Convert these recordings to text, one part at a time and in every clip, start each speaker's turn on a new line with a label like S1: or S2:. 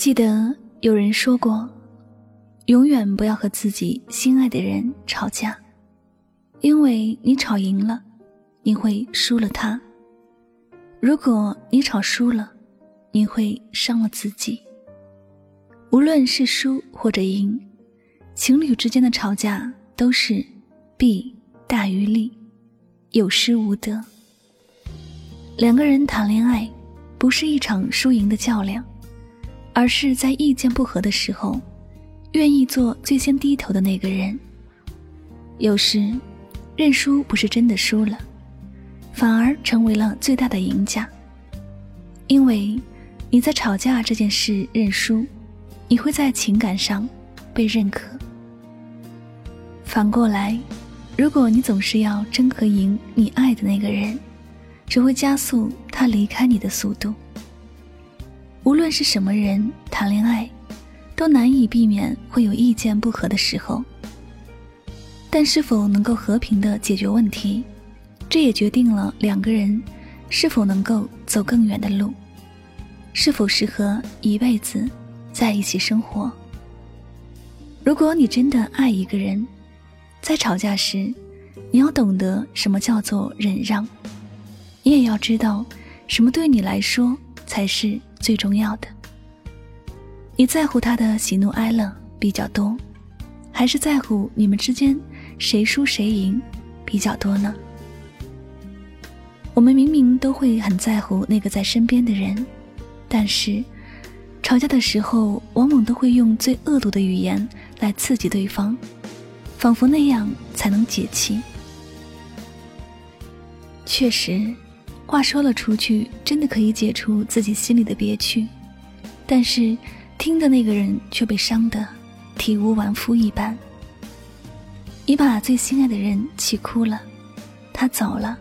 S1: 记得有人说过，永远不要和自己心爱的人吵架，因为你吵赢了，你会输了他；如果你吵输了，你会伤了自己。无论是输或者赢，情侣之间的吵架都是弊大于利，有失无得。两个人谈恋爱，不是一场输赢的较量，而是在意见不合的时候，愿意做最先低头的那个人。有时，认输不是真的输了，反而成为了最大的赢家，因为你在吵架这件事认输。你会在情感上被认可。反过来，如果你总是要争和赢你爱的那个人，只会加速他离开你的速度。无论是什么人谈恋爱，都难以避免会有意见不合的时候。但是否能够和平的解决问题，这也决定了两个人是否能够走更远的路，是否适合一辈子。在一起生活。如果你真的爱一个人，在吵架时，你要懂得什么叫做忍让，你也要知道什么对你来说才是最重要的。你在乎他的喜怒哀乐比较多，还是在乎你们之间谁输谁赢比较多呢？我们明明都会很在乎那个在身边的人，但是。吵架的时候，往往都会用最恶毒的语言来刺激对方，仿佛那样才能解气。确实，话说了出去，真的可以解除自己心里的憋屈，但是听的那个人却被伤得体无完肤一般。你把最心爱的人气哭了，他走了，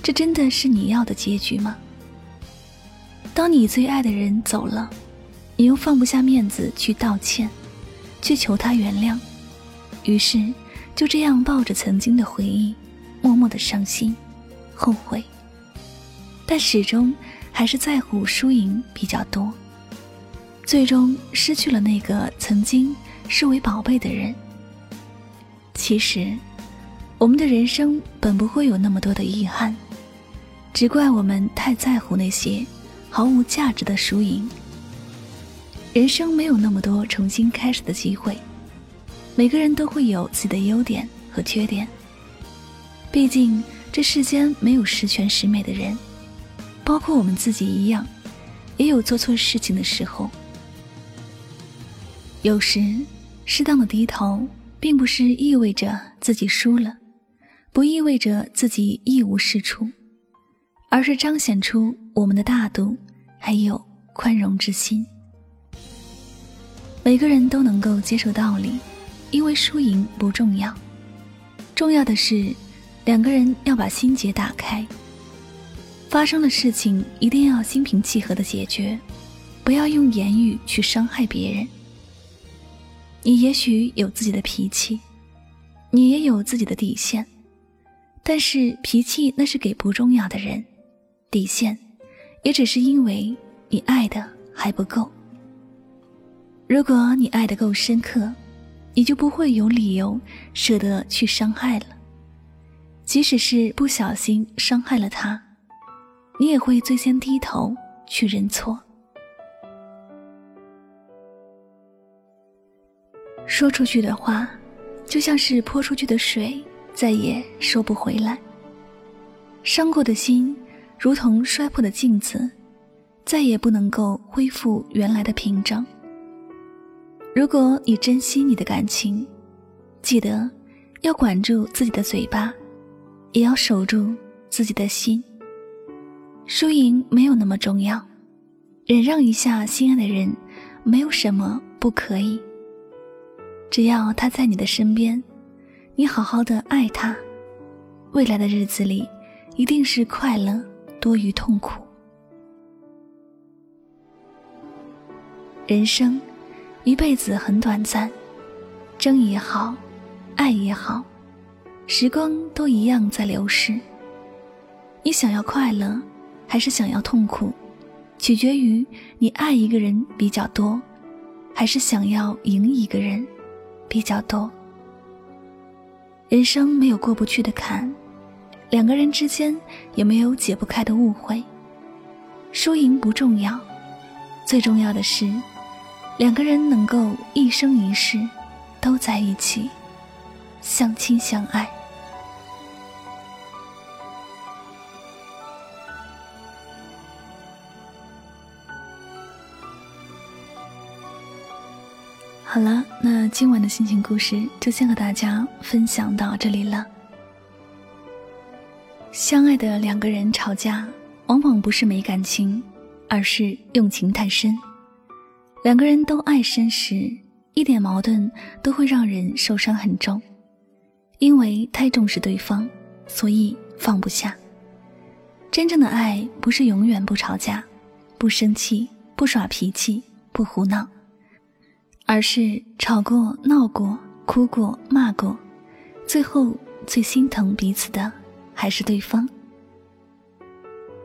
S1: 这真的是你要的结局吗？当你最爱的人走了。你又放不下面子去道歉，去求他原谅，于是就这样抱着曾经的回忆，默默的伤心、后悔，但始终还是在乎输赢比较多，最终失去了那个曾经视为宝贝的人。其实，我们的人生本不会有那么多的遗憾，只怪我们太在乎那些毫无价值的输赢。人生没有那么多重新开始的机会，每个人都会有自己的优点和缺点。毕竟这世间没有十全十美的人，包括我们自己一样，也有做错事情的时候。有时，适当的低头，并不是意味着自己输了，不意味着自己一无是处，而是彰显出我们的大度，还有宽容之心。每个人都能够接受道理，因为输赢不重要，重要的是两个人要把心结打开。发生的事情一定要心平气和的解决，不要用言语去伤害别人。你也许有自己的脾气，你也有自己的底线，但是脾气那是给不重要的人，底线也只是因为你爱的还不够。如果你爱的够深刻，你就不会有理由舍得去伤害了。即使是不小心伤害了他，你也会最先低头去认错。说出去的话，就像是泼出去的水，再也收不回来。伤过的心，如同摔破的镜子，再也不能够恢复原来的平整。如果你珍惜你的感情，记得要管住自己的嘴巴，也要守住自己的心。输赢没有那么重要，忍让一下心爱的人，没有什么不可以。只要他在你的身边，你好好的爱他，未来的日子里一定是快乐多于痛苦。人生。一辈子很短暂，争也好，爱也好，时光都一样在流逝。你想要快乐，还是想要痛苦？取决于你爱一个人比较多，还是想要赢一个人比较多。人生没有过不去的坎，两个人之间也没有解不开的误会。输赢不重要，最重要的是两个人能够一生一世都在一起，相亲相爱。好了，那今晚的心情故事就先和大家分享到这里了。相爱的两个人吵架，往往不是没感情，而是用情太深。两个人都爱深时，一点矛盾都会让人受伤很重，因为太重视对方，所以放不下。真正的爱不是永远不吵架，不生气，不耍脾气，不胡闹。而是吵过、闹过、哭过、骂过，最后最心疼彼此的还是对方。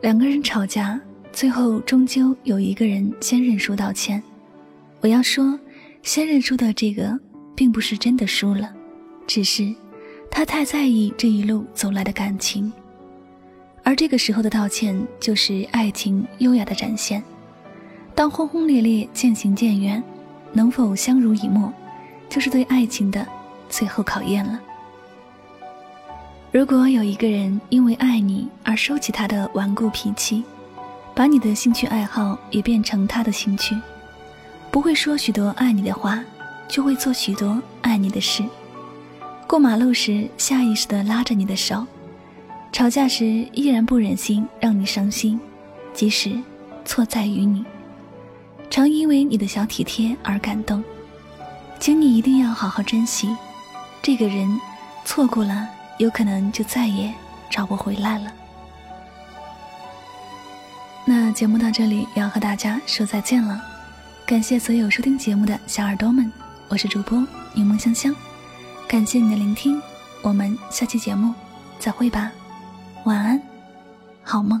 S1: 两个人吵架，最后终究有一个人先认输道歉。我要说，先认输的这个，并不是真的输了，只是他太在意这一路走来的感情。而这个时候的道歉，就是爱情优雅的展现。当轰轰烈烈渐行渐远。能否相濡以沫，就是对爱情的最后考验了。如果有一个人因为爱你而收起他的顽固脾气，把你的兴趣爱好也变成他的兴趣，不会说许多爱你的话，就会做许多爱你的事。过马路时下意识地拉着你的手，吵架时依然不忍心让你伤心，即使错在于你。常因为你的小体贴而感动，请你一定要好好珍惜这个人，错过了有可能就再也找不回来了。那节目到这里要和大家说再见了，感谢所有收听节目的小耳朵们，我是主播柠檬香香，感谢你的聆听，我们下期节目再会吧，晚安，好梦。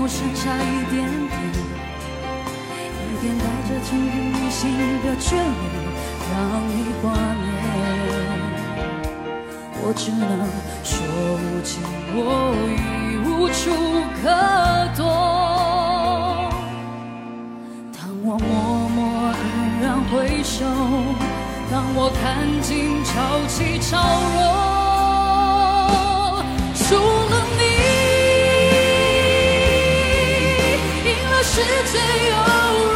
S2: 我剩下一点点，一点带着蜻蜓点心的眷恋，让你挂念。我只能说，如今我已无处可躲。当我默默黯然回首，当我看尽潮起潮落，除了。是最勇敢。